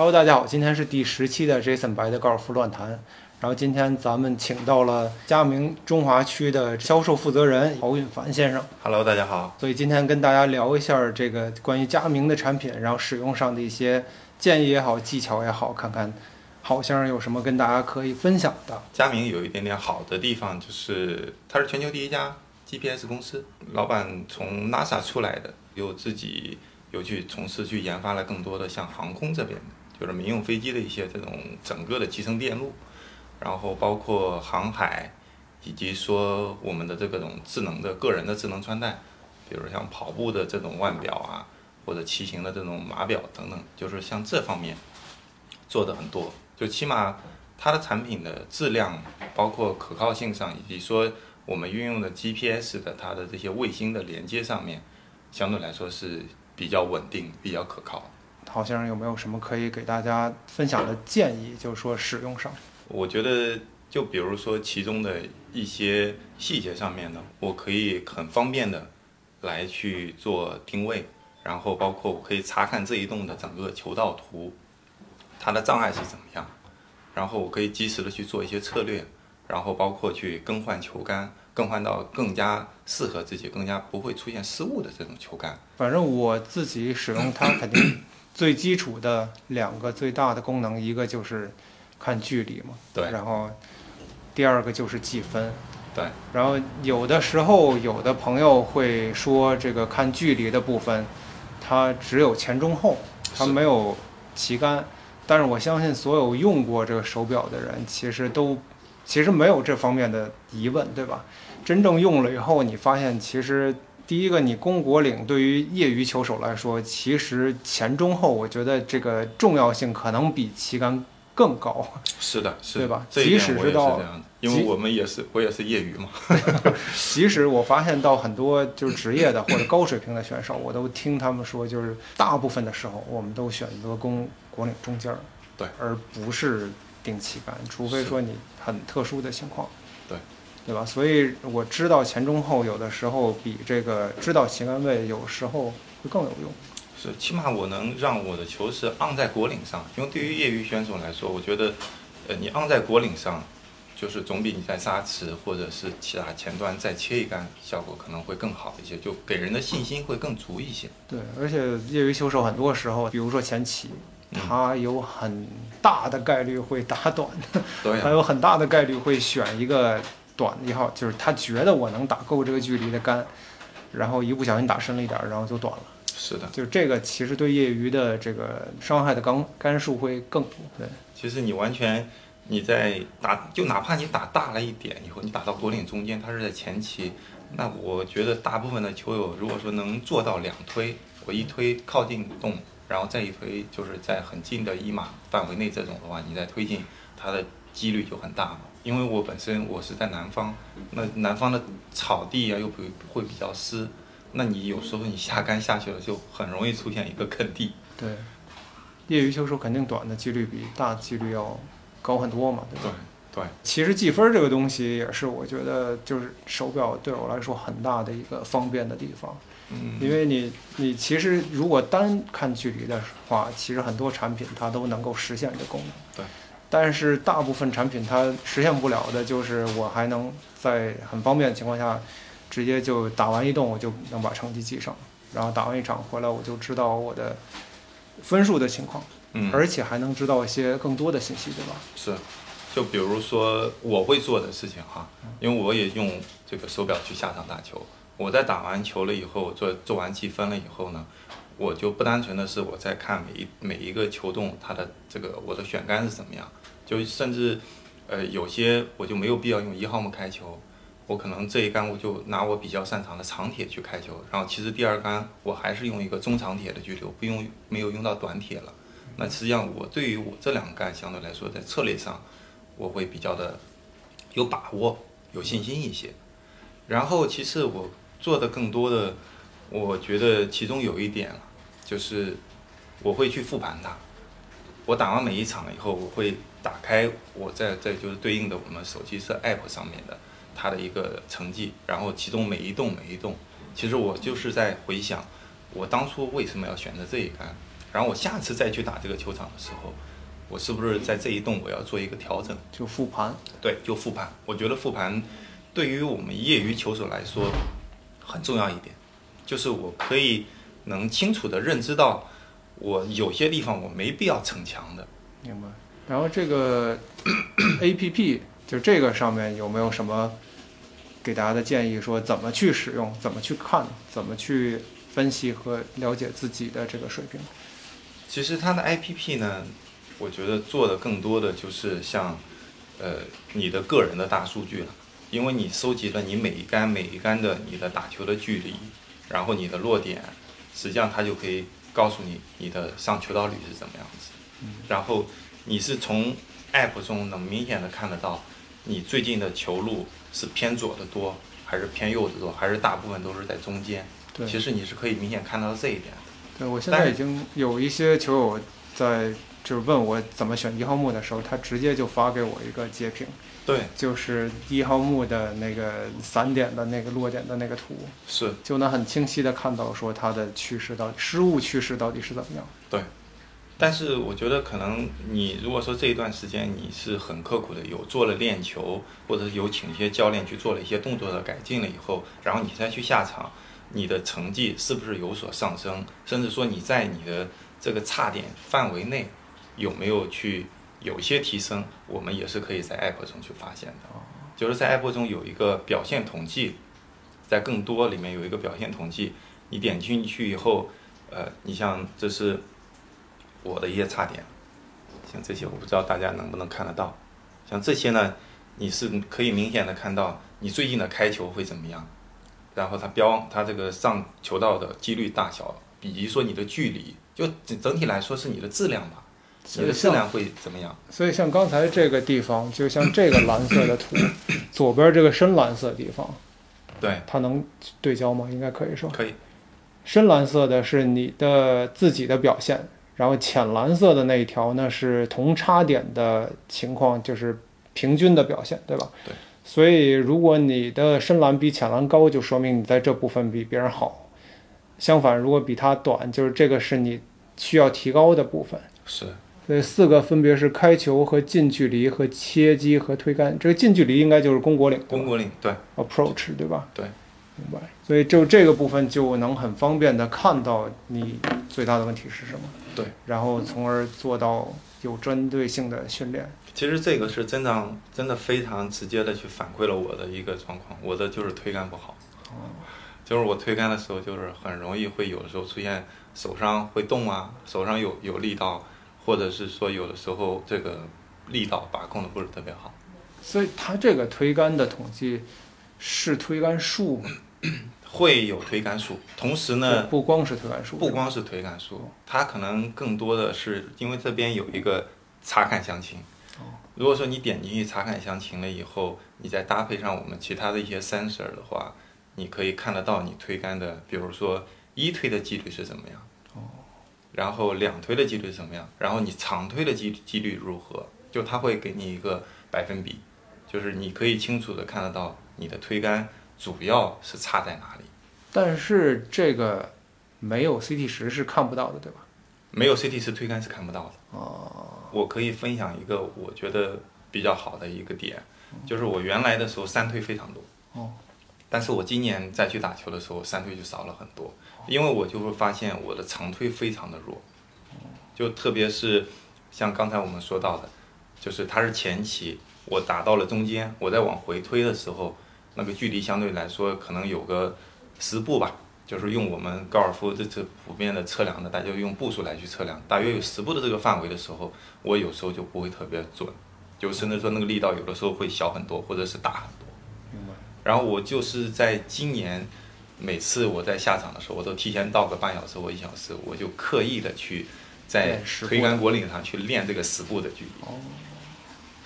Hello，大家好，今天是第十期的 Jason 白的高尔夫乱谈。然后今天咱们请到了佳明中华区的销售负责人敖允凡先生。Hello，大家好。所以今天跟大家聊一下这个关于佳明的产品，然后使用上的一些建议也好、技巧也好，看看郝先生有什么跟大家可以分享的。佳明有一点点好的地方，就是它是全球第一家 GPS 公司，老板从 NASA 出来的，又自己又去从事去研发了更多的像航空这边的，就是民用飞机的一些这种整个的集成电路，然后包括航海，以及说我们的这个种智能的个人的智能穿戴，比如像跑步的这种腕表啊，或者骑行的这种码表等等，就是像这方面做的很多，就起码它的产品的质量，包括可靠性上，以及说我们运用的 GPS 的它的这些卫星的连接上面，相对来说是比较稳定、比较可靠。郝先生有没有什么可以给大家分享的建议？就是说使用上，我觉得，就比如说其中的一些细节上面呢，我可以很方便的来去做定位，然后包括我可以查看这一栋的整个球道图，它的障碍是怎么样，然后我可以及时的去做一些策略，然后包括去更换球杆，更换到更加适合自己、更加不会出现失误的这种球杆。反正我自己使用它，肯定最基础的两个最大的功能，一个就是看距离嘛，对然后第二个就是计分。对，然后有的时候有的朋友会说，这个看距离的部分，它只有前中后，它没有旗杆。但是我相信所有用过这个手表的人，其实都其实没有这方面的疑问，对吧？真正用了以后，你发现其实第一个，你攻国岭对于业余球手来说，其实前中后，我觉得这个重要性可能比旗杆更高。是的，是对吧即使是到这样的，因为我们也是，我也是业余嘛。即使我发现到很多就是职业的 或者高水平的选手，我都听他们说，就是大部分的时候，我们都选择攻国岭中间儿，对，而不是顶旗杆，除非说你很特殊的情况，对，吧？所以我知道前中后有的时候比这个知道旗杆位有时候会更有用。是，起码我能让我的球是昂在果岭上，因为对于业余选手来说，我觉得，呃，你昂在果岭上，就是总比你在沙池或者是其他前端再切一杆效果可能会更好一些，就给人的信心会更足一些。对，而且业余球手很多时候，比如说前期，嗯他有很大的概率会打短。还有很大的概率会选一个短的一号，就是他觉得我能打够这个距离的杆，然后一不小心打深了一点儿，然后就短了。是的。就是这个其实对业余的这个伤害的杆杆数会更多。对，其实你完全你在打，就哪怕你打大了一点以后，你打到果岭中间，它是在前期，那我觉得大部分的球友如果说能做到两推，我一推靠近洞，然后再一推就是在很近的一码范围内这种的话，你再推进，它的几率就很大嘛。因为我本身我是在南方，那南方的草地啊又比会比较湿，那你有时候你下杆下去了，就很容易出现一个坑地。对，业余球手肯定短的几率比大几率要高很多嘛，对吧？对对，其实计分儿这个东西也是我觉得就是手表对我来说很大的一个方便的地方。嗯，因为你你其实如果单看距离的话，其实很多产品它都能够实现这功能。对。但是大部分产品它实现不了的，就是我还能在很方便的情况下，直接就打完一动，我就能把成绩记上，然后打完一场回来，我就知道我的分数的情况，嗯，而且还能知道一些更多的信息，对吧？是，就比如说我会做的事情哈，因为我也用这个手表去下场打球。我在打完球了以后，做做完计分了以后呢，我就不单纯的是我在看每一每一个球洞它的这个我的选杆是怎么样，就甚至呃有些我就没有必要用一号木开球，我可能这一杆我就拿我比较擅长的长铁去开球，然后其实第二杆我还是用一个中长铁的距离，我不用没有用到短铁了。那实际上我对于我这两杆相对来说在策略上，我会比较的有把握、有信心一些。然后其次我做的更多的，我觉得其中有一点就是我会去复盘它。我打完每一场以后，我会打开我在在就是对应的我们手机是 App 上面的它的一个成绩，然后其中每一动每一动，其实我就是在回想我当初为什么要选择这一杆，然后我下次再去打这个球场的时候，我是不是在这一洞我要做一个调整？就复盘。对，就复盘。我觉得复盘对于我们业余球手来说很重要一点，就是我可以能清楚的认知到，我有些地方我没必要逞强的。明白。然后这个 A P P 就这个上面有没有什么给大家的建议？说怎么去使用，怎么去看，怎么去分析和了解自己的这个水平？其实它的 A P P 呢，我觉得做的更多的就是像呃你的个人的大数据了，因为你收集了你每一杆每一杆的你的打球的距离，然后你的落点，实际上它就可以告诉你你的上球道率是怎么样子，然后。你是从 App 中能明显的看得到，你最近的球路是偏左的多，还是偏右的多，还是大部分都是在中间？对，其实你是可以明显看到这一点的。对，我现在已经有一些球友在就是问我怎么选一号木的时候，他直接就发给我一个截屏。对，就是一号木的那个散点的那个落点的那个图，是，就能很清晰的看到说它的趋势到底失误趋势到底是怎么样。对。但是我觉得可能你如果说这一段时间你是很刻苦的，有做了练球，或者是有请一些教练去做了一些动作的改进了以后，然后你再去下场，你的成绩是不是有所上升？甚至说你在你的这个差点范围内有没有去有一些提升？我们也是可以在 App 中去发现的。就是在 App 中有一个表现统计，在更多里面有一个表现统计，你点进去以后，呃，你像这是。我的一些差点，像这些我不知道大家能不能看得到，像这些呢，你是可以明显的看到你最近的开球会怎么样，然后它标它这个上球道的几率大小，以及说你的距离，就整整体来说是你的质量吧，你的质量会怎么样？所以像刚才这个地方，就像这个蓝色的图，左边这个深蓝色地方，对，它能对焦吗？应该可以说可以。深蓝色的是你的自己的表现。然后浅蓝色的那一条呢是同差点的情况，就是平均的表现，对吧？对。所以如果你的深蓝比浅蓝高，就说明你在这部分比别人好。相反，如果比它短，就是这个是你需要提高的部分。是。所以四个分别是开球和近距离和切击和推杆。这个近距离应该就是攻国岭。攻国岭，对。Approach，对吧？对。明白。所以就这个部分就能很方便的看到你最大的问题是什么。对，然后从而做到有针对性的训练。其实这个是真的，真的非常直接的去反馈了我的一个状况，我的就是推杆不好。哦。就是我推杆的时候，就是很容易会有的时候出现手上会动啊，手上有有力道，或者是说有的时候这个力道把控的不是特别好。所以它这个推杆的统计是推杆数。会有推杆数，同时呢，不光是推杆数，不光是推杆数，它可能更多的是因为这边有一个查看详情。如果说你点进去查看详情了以后，你再搭配上我们其他的一些 sensor 的话，你可以看得到你推杆的，比如说一推的几率是怎么样，哦，然后两推的几率怎么样，然后你长推的几几率如何，就它会给你一个百分比，就是你可以清楚的看得到你的推杆。主要是差在哪里？但是这个没有 CT 十是看不到的，对吧？没有 CT 十推杆是看不到的。哦。我可以分享一个我觉得比较好的一个点，就是我原来的时候三推非常多。哦。但是我今年再去打球的时候，三推就少了很多，因为我就会发现我的长推非常的弱。就特别是像刚才我们说到的，就是它是前期我打到了中间，我在往回推的时候。那个距离相对来说可能有个十步吧，就是用我们高尔夫这次普遍的测量的，大家用步数来去测量，大约有十步的这个范围的时候，我有时候就不会特别准，就甚至说那个力道有的时候会小很多，或者是大很多。然后我就是在今年每次我在下场的时候，我都提前到个半小时或一小时，我就刻意的去在推杆果岭上去练这个十步的距离。哦。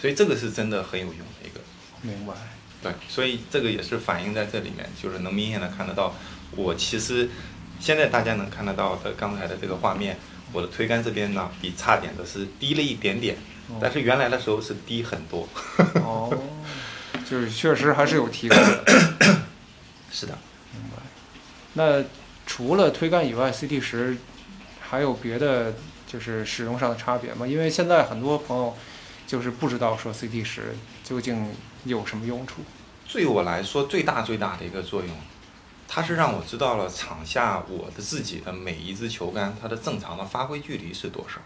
所以这个是真的很有用的一个。明白。对，所以这个也是反映在这里面，就是能明显的看得到，我其实现在大家能看得到的刚才的这个画面，我的推杆这边呢比差点的是低了一点点，但是原来的时候是低很多。哦，就是确实还是有提高的。是的，明白。那除了推杆以外，CT 十还有别的就是使用上的差别吗？因为现在很多朋友就是不知道说 CT 十究竟有什么用处。对我来说，最大最大的一个作用，它是让我知道了场下我的自己的每一支球杆它的正常的发挥距离是多少。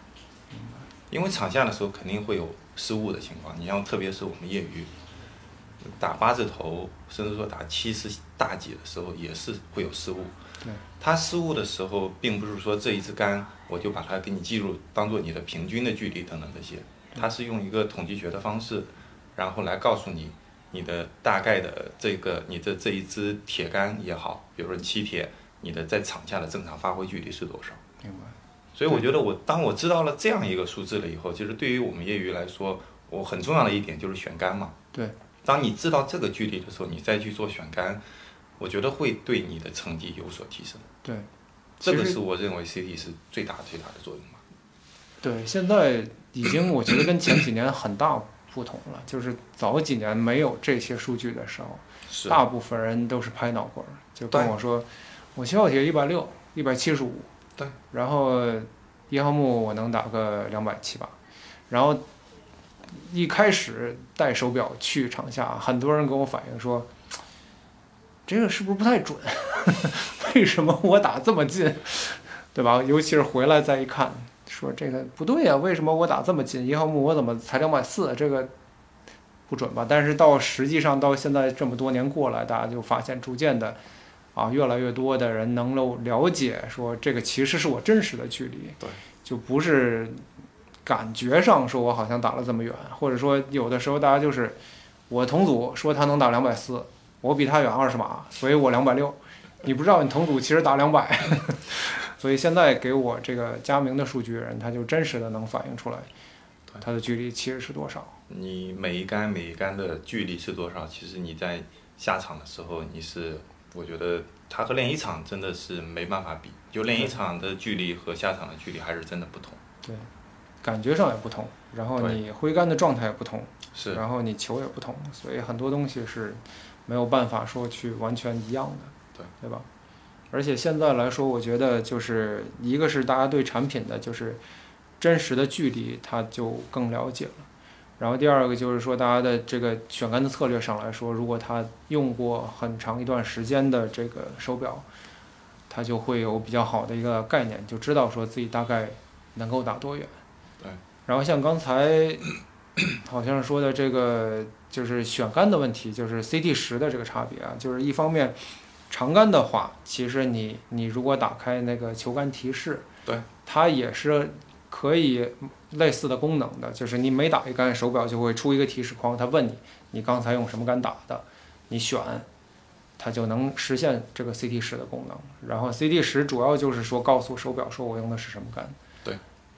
因为场下的时候肯定会有失误的情况，你像特别是我们业余打八字头，甚至说打七十大几的时候，也是会有失误。对，他失误的时候，并不是说这一支杆我就把它给你记录当做你的平均的距离等等这些，他是用一个统计学的方式，然后来告诉你你的大概的这个你的这一支铁杆也好，比如说七铁，你的在场下的正常发挥距离是多少。明白。所以我觉得我当我知道了这样一个数字了以后，其实对于我们业余来说，我很重要的一点就是选杆嘛。对。当你知道这个距离的时候，你再去做选杆，我觉得会对你的成绩有所提升。对。这个是我认为 CT 是最大最大的作用吧。对，现在已经我觉得跟前几年很大不同了，就是早几年没有这些数据的时候，是。大部分人都是拍脑瓜儿，就跟我说，我七号铁一百六，一百七十五。对，然后一号木我能打个两百七八，然后一开始戴手表去场下，很多人跟我反映说，这个是不是不太准？为什么我打这么近，对吧？尤其是回来再一看，说这个不对呀，为什么我打这么近？一号木我怎么才两百四？这个不准吧？但是到实际上到现在这么多年过来，大家就发现逐渐的。啊，越来越多的人能够了解，说这个其实是我真实的距离，对，就不是感觉上说我好像打了这么远，或者说有的时候大家就是我同组说他能打两百四，我比他远二十码，所以我两百六，你不知道你同组其实打两百，所以现在给我这个佳明的数据人，他就真实的能反映出来，他的距离其实是多少。你每一杆每一杆的距离是多少？其实你在下场的时候你是。我觉得他和练一场真的是没办法比，就练一场的距离和下场的距离还是真的不同。对，感觉上也不同，然后你挥杆的状态也不同，是，然后你球也不同，所以很多东西是没有办法说去完全一样的，对，对吧？而且现在来说，我觉得就是一个是大家对产品的就是真实的距离，它就更了解了。然后第二个就是说，大家的这个选杆的策略上来说，如果他用过很长一段时间的这个手表，他就会有比较好的一个概念，就知道说自己大概能够打多远。对。然后像刚才好像说的这个就是选杆的问题，就是 CT 十的这个差别啊，就是一方面长杆的话，其实你你如果打开那个球杆提示，对，它也是。可以类似的功能的，就是你每打一杆手表就会出一个提示框，它问你你刚才用什么杆打的，你选，它就能实现这个 CT 十的功能。然后 CT 十主要就是说告诉手表说我用的是什么杆。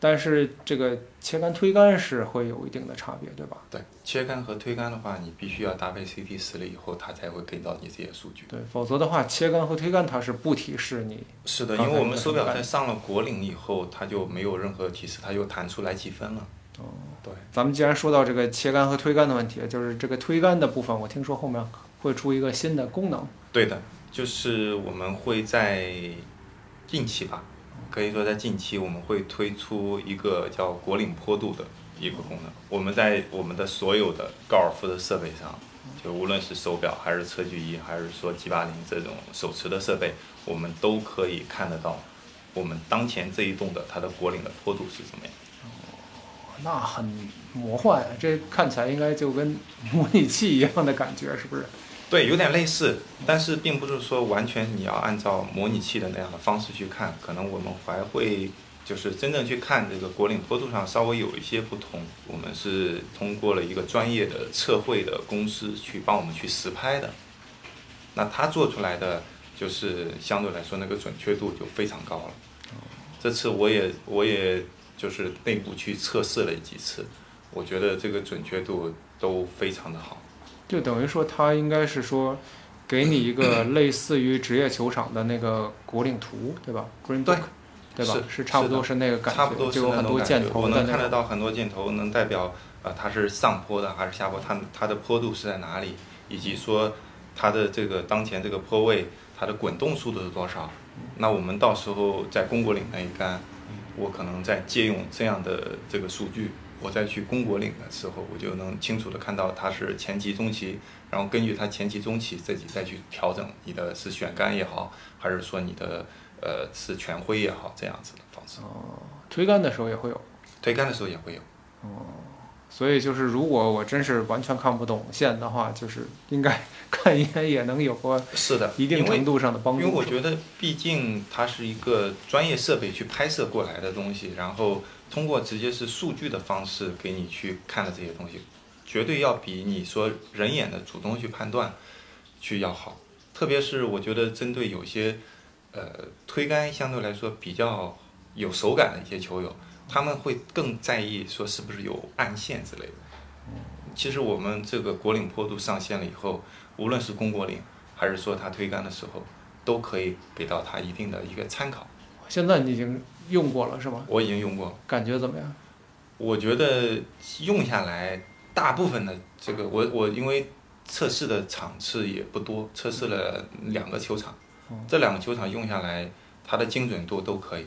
对。但是这个切杆推杆是会有一定的差别，对吧？对，切杆和推杆的话，你必须要搭配 CT 十了以后，它才会给到你这些数据。对，否则的话，切杆和推杆它是不提示你。是的，因为我们手表在上了国领以后，它就没有任何提示，它就弹出来积分了。哦，对。咱们既然说到这个切杆和推杆的问题，就是这个推杆的部分，我听说后面会出一个新的功能。对的，就是我们会在近期吧。可以说，在近期我们会推出一个叫国领坡度的一个功能。我们在我们的所有的高尔夫的设备上，就无论是手表还是测距仪，还是说 G 八零这种手持的设备，我们都可以看得到我们当前这一栋的它的国领的坡度是怎么样。哦，那很魔幻，这看起来应该就跟模拟器一样的感觉，是不是？对，有点类似，但是并不是说完全你要按照模拟器的那样的方式去看，可能我们还会就是真正去看这个国岭坡度上稍微有一些不同。我们是通过了一个专业的测绘的公司去帮我们去实拍的，那他做出来的就是相对来说那个准确度就非常高了。这次我也我也就是内部去测试了几次，我觉得这个准确度都非常的好。就等于说，它应该是说，给你一个 类似于职业球场的那个国领图，对吧？Green Book，对吧？是差不多是那个感觉，差不多就有很多箭头我能看得到很多箭头，能代表呃它是上坡的还是下坡，它它的坡度是在哪里，以及说它的这个当前这个坡位，它的滚动速度是多少？那我们到时候在公国岭那一杆，我可能再借用这样的这个数据，我再去公国岭的时候，我就能清楚的看到它是前期、中期，然后根据它前期、中期自己再去调整你的是选杆也好，还是说你的呃是全灰也好，这样子的方式。哦，推杆的时候也会有。推杆的时候也会有。哦，所以就是如果我真是完全看不懂线的话，就是应该 看一眼也能有个是的，一定程度上的帮助。因为我觉得，毕竟它是一个专业设备去拍摄过来的东西，然后通过直接是数据的方式给你去看的这些东西，绝对要比你说人眼的主动去判断去要好。特别是我觉得针对有些呃推杆相对来说比较有手感的一些球友。他们会更在意说是不是有暗线之类的。其实我们这个国岭坡度上线了以后，无论是攻国岭，还是说他推杆的时候，都可以给到他一定的一个参考。现在你已经用过了是吗？我已经用过。感觉怎么样？我觉得用下来，大部分的这个我我因为测试的场次也不多，测试了两个球场，这两个球场用下来，它的精准度都可以。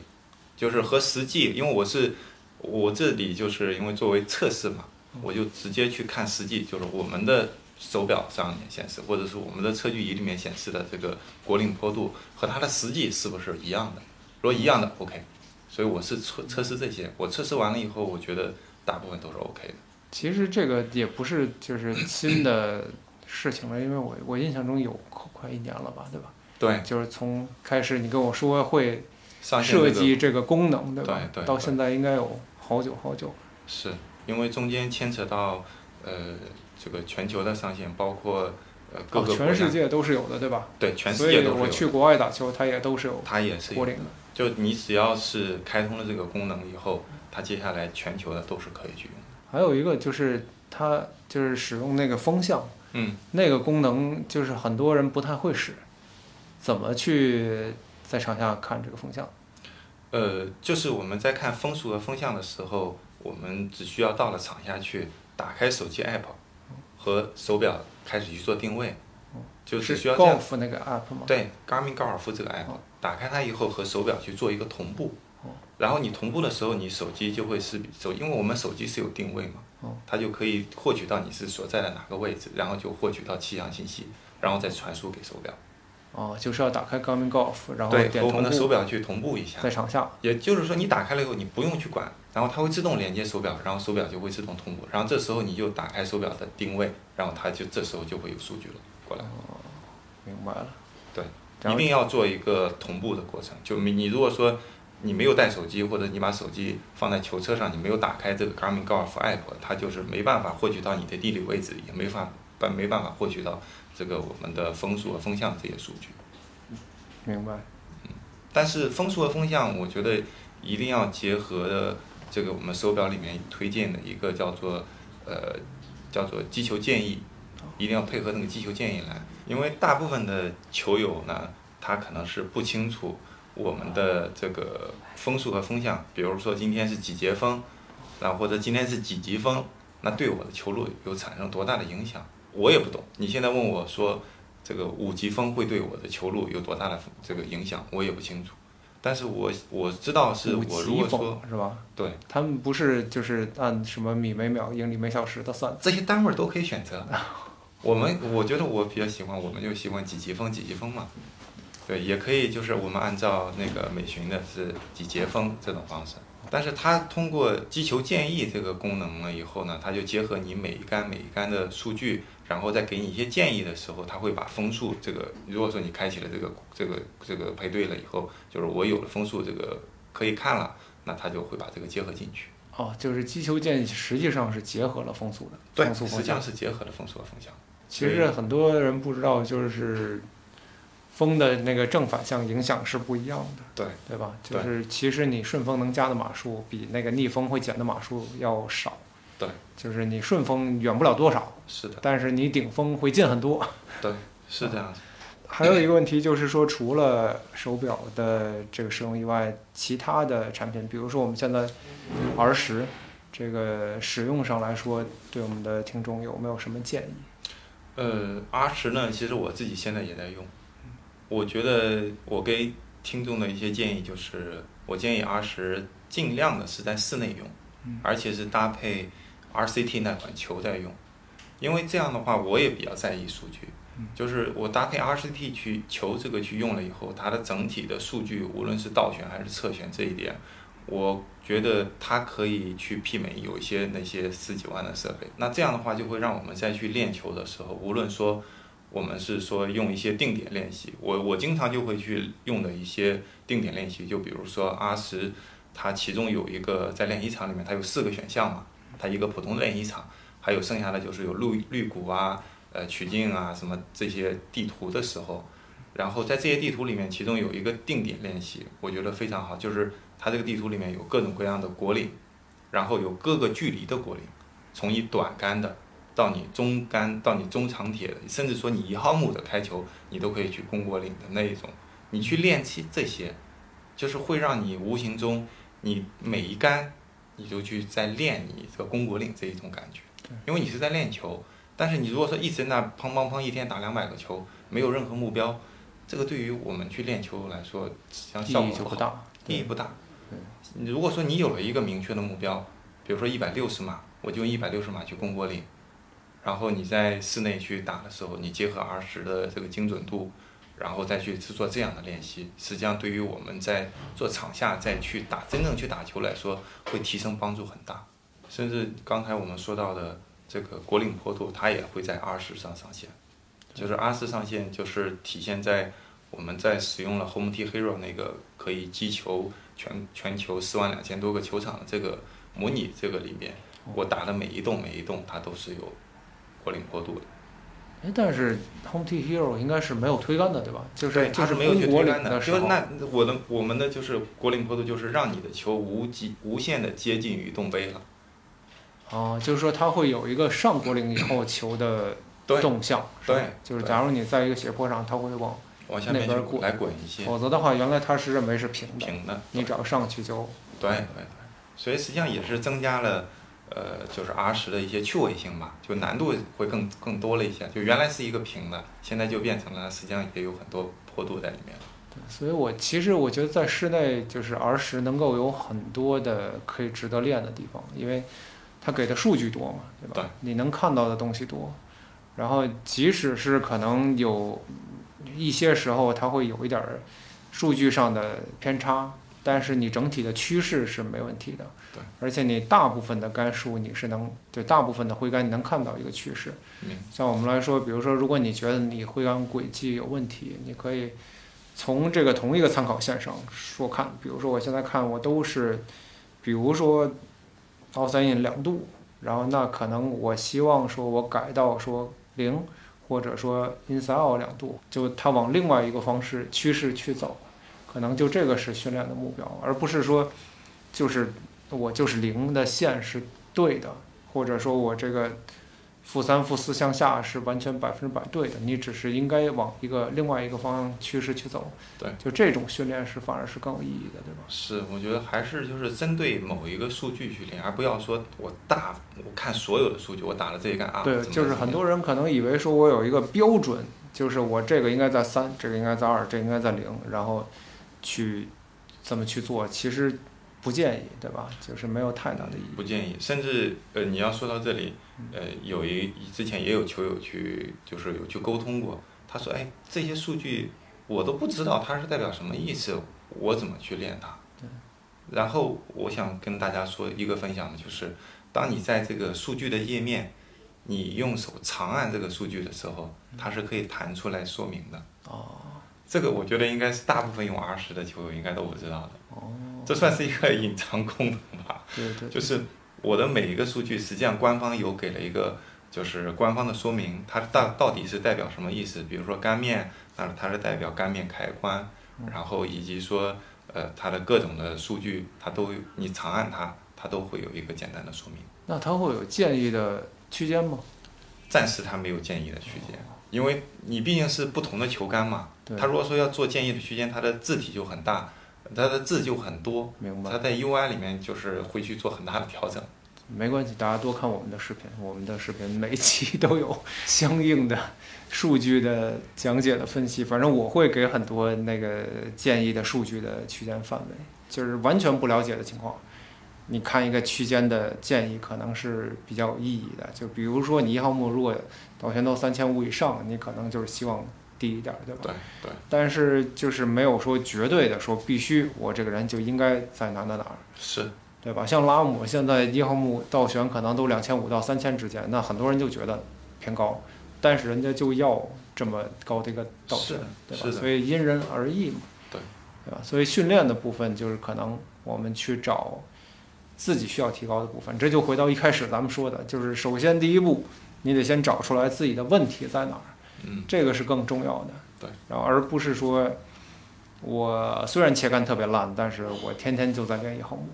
就是和实际，因为我是我这里就是因为作为测试嘛，我就直接去看实际，就是我们的手表上面显示，或者是我们的测距仪里面显示的这个国岭坡度和它的实际是不是一样的？如果一样的，OK。所以我是测测试这些，我测试完了以后，我觉得大部分都是 OK 的。其实这个也不是就是新的事情了，因为我我印象中有快一年了吧，对吧？对。就是从开始你跟我说会。设计这个功能，对吧？到现在应该有好久好久。是因为中间牵扯到呃这个全球的上线，包括呃各个全世界都是有的，对吧？对，全世界都有。所以我去国外打球，它也都是有。它也是有的。就你只要是开通了这个功能以后，它接下来全球的都是可以去用的。还有一个就是它就是使用那个风向，嗯，那个功能就是很多人不太会使，怎么去？在场下看这个风向，呃，就是我们在看风速和风向的时候，我们只需要到了场下去，打开手机 app 和手表开始去做定位，就是需要高尔夫那个 app 吗？对，Garmin 高尔夫这个 app，打开它以后和手表去做一个同步，然后你同步的时候，你手机就会是手，因为我们手机是有定位嘛，它就可以获取到你是所在的哪个位置，然后就获取到气象信息，然后再传输给手表。哦，就是要打开 Garmin Golf，然后对和我们的手表去同步一下，在场下。也就是说，你打开了以后，你不用去管，然后它会自动连接手表，然后手表就会自动同步，然后这时候你就打开手表的定位，然后它就这时候就会有数据了过来。哦，明白了。对，一定要做一个同步的过程。就你你如果说你没有带手机，或者你把手机放在球车上，你没有打开这个 Garmin Golf App，它就是没办法获取到你的地理位置，也没法办没办法获取到。这个我们的风速和风向这些数据，明白。嗯，但是风速和风向，我觉得一定要结合的这个我们手表里面推荐的一个叫做呃叫做击球建议，一定要配合那个击球建议来。因为大部分的球友呢，他可能是不清楚我们的这个风速和风向，比如说今天是几节风，然后或者今天是几级风，那对我的球路有产生多大的影响？我也不懂，你现在问我说，这个五级风会对我的球路有多大的这个影响，我也不清楚。但是我我知道是我如果说，是吧？对，他们不是就是按什么米每秒、英里每小时的算，这些单位都可以选择。我们我觉得我比较喜欢，我们就喜欢几级风几级风嘛。对，也可以就是我们按照那个美巡的是几节风这种方式。但是它通过击球建议这个功能了以后呢，它就结合你每一杆每一杆的数据。然后再给你一些建议的时候，它会把风速这个，如果说你开启了这个这个这个配对了以后，就是我有了风速这个可以看了，那它就会把这个结合进去。哦，就是击球建议实际上是结合了风速的，对，风速实际上是结合了风速和风向。其实很多人不知道，就是风的那个正反向影响是不一样的，对对吧？就是其实你顺风能加的码数比那个逆风会减的码数要少。对，就是你顺风远不了多少，是的，但是你顶风会近很多。对，是这样子。还有一个问题就是说，除了手表的这个使用以外，其他的产品，比如说我们现在 R 十这个使用上来说，对我们的听众有没有什么建议？呃，R 十呢，其实我自己现在也在用。我觉得我给听众的一些建议就是，我建议 R 十尽量的是在室内用，而且是搭配 RCT 那款球在用，因为这样的话我也比较在意数据，就是我搭配 RCT 去球这个去用了以后，它的整体的数据无论是倒旋还是侧旋这一点，我觉得它可以去媲美有一些那些十几万的设备，那这样的话就会让我们再去练球的时候，无论说。我们是说用一些定点练习，我我经常就会去用的一些定点练习，就比如说阿十，它其中有一个在练习场里面，它有四个选项嘛，它一个普通的练习场，还有剩下的就是有绿绿谷啊、呃曲径啊什么这些地图的时候，然后在这些地图里面，其中有一个定点练习，我觉得非常好，就是它这个地图里面有各种各样的果岭，然后有各个距离的果岭，从一短杆的。到你中杆，到你中长铁，甚至说你一号木的开球，你都可以去攻果岭的那一种。你去练起这些，就是会让你无形中，你每一杆，你就去在练你这个攻果岭这一种感觉。因为你是在练球，但是你如果说一直那砰砰砰一天打两百个球，没有任何目标，这个对于我们去练球来说，实际上效果不大，意义不大。如果说你有了一个明确的目标，比如说一百六十码，我就用一百六十码去攻果岭。然后你在室内去打的时候，你结合 R 十的这个精准度，然后再去制作这样的练习，实际上对于我们在做场下再去打真正去打球来说，会提升帮助很大。甚至刚才我们说到的这个国岭坡度，它也会在 R 十上上线，就是 R 十上线就是体现在我们在使用了 Home T Hero 那个可以击球全全球四万两千多个球场的这个模拟这个里面，我打的每一栋每一栋它都是有。果岭坡度的，哎，但是 Home T Hero 应该是没有推杆的，对吧？就是它是没有去推杆的。就那我的我们的就是果岭坡度，就是让你的球无极无限的接近于动杯了。哦，就是说它会有一个上果岭以后球的动向，对，就是假如你在一个斜坡上，它会往往下面滚来滚一些。否则的话，原来它是认为是平的，平的，你只要上去就。对对对，所以实际上也是增加了。呃，就是 R 十的一些趣味性吧，就难度会更更多了一些。就原来是一个平的，现在就变成了，实际上也有很多坡度在里面。对，所以我其实我觉得在室内，就是 R 十能够有很多的可以值得练的地方，因为它给的数据多嘛，对吧？对。你能看到的东西多，然后即使是可能有一些时候它会有一点数据上的偏差。但是你整体的趋势是没问题的，对，而且你大部分的杆数你是能，对大部分的挥杆你能看到一个趋势。像我们来说，比如说，如果你觉得你挥杆轨迹有问题，你可以从这个同一个参考线上说看。比如说，我现在看我都是，比如说凹三印两度，然后那可能我希望说我改到说零，或者说 inside out 两度，就它往另外一个方式趋势去走。可能就这个是训练的目标，而不是说，就是我就是零的线是对的，或者说我这个负三负四向下是完全百分之百对的。你只是应该往一个另外一个方向趋势去走。对，就这种训练是反而是更有意义的，对吧？是，我觉得还是就是针对某一个数据去练，而不要说我大我看所有的数据，我打了这一杆啊。对，就是很多人可能以为说我有一个标准，就是我这个应该在三，这个应该在二，这应该在零，然后。去怎么去做？其实不建议，对吧？就是没有太大的意义。不建议，甚至呃，你要说到这里，呃，有一之前也有球友去，就是有去沟通过。他说：“哎，这些数据我都不知道它是代表什么意思，我怎么去练它？”然后我想跟大家说一个分享的就是，当你在这个数据的页面，你用手长按这个数据的时候，它是可以弹出来说明的。哦。这个我觉得应该是大部分用 R 十的球友应该都不知道的，这算是一个隐藏功能吧？对对。就是我的每一个数据，实际上官方有给了一个，就是官方的说明，它到到底是代表什么意思？比如说杆面，那它是代表杆面开关，然后以及说，呃，它的各种的数据，它都你长按它，它都会有一个简单的说明。那它会有建议的区间吗？暂时它没有建议的区间。因为你毕竟是不同的球杆嘛，他如果说要做建议的区间，它的字体就很大，它的字就很多，明白它在 UI 里面就是会去做很大的调整。没关系，大家多看我们的视频，我们的视频每一期都有相应的数据的讲解的分析。反正我会给很多那个建议的数据的区间范围。就是完全不了解的情况，你看一个区间的建议可能是比较有意义的。就比如说你一号墓如果导旋到三千五以上，你可能就是希望低一点，对吧？对对。但是就是没有说绝对的说必须我这个人就应该在哪哪哪儿，是，对吧？像拉姆现在一号木倒悬可能都两千五到三千之间，那很多人就觉得偏高，但是人家就要这么高的一个倒悬，对吧？所以因人而异嘛。对。对吧？所以训练的部分就是可能我们去找自己需要提高的部分，这就回到一开始咱们说的，就是首先第一步，你得先找出来自己的问题在哪儿，嗯，这个是更重要的。对。然后而不是说，我虽然切杆特别烂，但是我天天就在练一号木，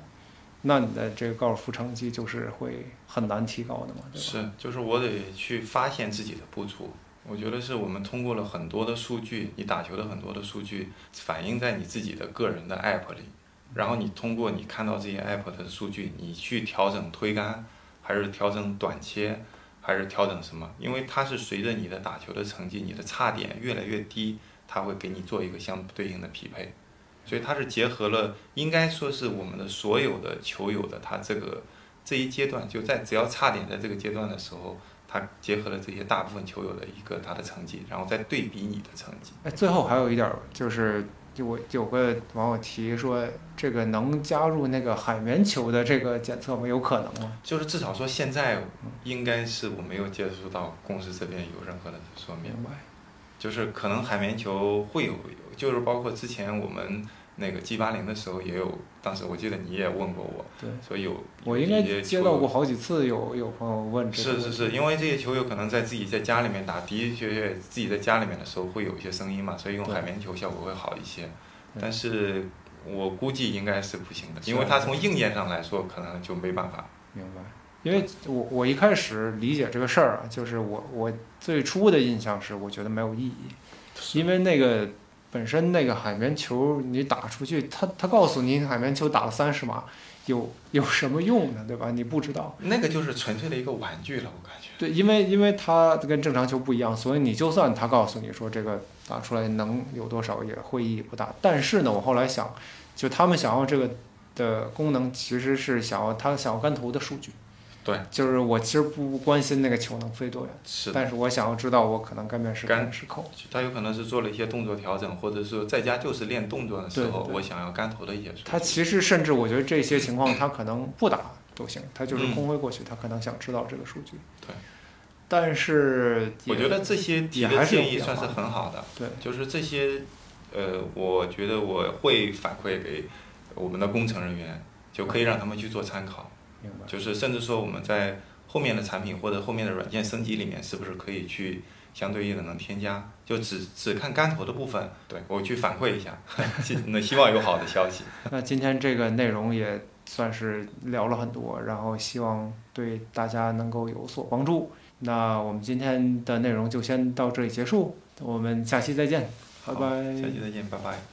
那你的这个高尔夫成绩就是会很难提高的嘛，对吧？是，就是我得去发现自己的不足。我觉得是我们通过了很多的数据，你打球的很多的数据反映在你自己的个人的 app 里，然后你通过你看到这些 app 的数据，你去调整推杆，还是调整短切，还是调整什么？因为它是随着你的打球的成绩，你的差点越来越低，它会给你做一个相对应的匹配，所以它是结合了，应该说是我们的所有的球友的他这个这一阶段，就在只要差点在这个阶段的时候。他结合了这些大部分球友的一个他的成绩，然后再对比你的成绩。哎，最后还有一点就是，就我有个网友提说，这个能加入那个海绵球的这个检测吗？有可能吗？就是至少说现在应该是我没有接触到公司这边有任何的说明。明白。就是可能海绵球会有，就是包括之前我们。那个 G 八零的时候也有，当时我记得你也问过我，对，所以有我应该接到过好几次有有朋友问是是是，因为这些球友可能在自己在家里面打，的的确确自己在家里面的时候会有一些声音嘛，所以用海绵球效果会好一些。但是我估计应该是不行的，因为它从硬件上来说可能就没办法。明白，因为我我一开始理解这个事儿啊，就是我我最初的印象是我觉得没有意义，因为那个。本身那个海绵球你打出去，他他告诉你海绵球打了三十码，有有什么用呢？对吧？你不知道。那个就是纯粹的一个玩具了，我感觉。对，因为因为它跟正常球不一样，所以你就算他告诉你说这个打出来能有多少，也会意义不大。但是呢，我后来想，就他们想要这个的功能，其实是想要他想要杆头的数据。对，就是我其实不关心那个球能飞多远，是，但是我想要知道我可能杆面是杆是扣。他有可能是做了一些动作调整，或者说在家就是练动作的时候，我想要杆头的一些。他其实甚至我觉得这些情况他可能不打都行，他就是空挥过去，他可能想知道这个数据。对，但是我觉得这些提的建议算是很好的。对，就是这些，呃，我觉得我会反馈给我们的工程人员，就可以让他们去做参考。就是甚至说我们在后面的产品或者后面的软件升级里面，是不是可以去相对应的能添加？就只只看杆头的部分，对我去反馈一下，那希望有好的消息。那今天这个内容也算是聊了很多，然后希望对大家能够有所帮助。那我们今天的内容就先到这里结束，我们下期再见，拜拜。下期再见，拜拜。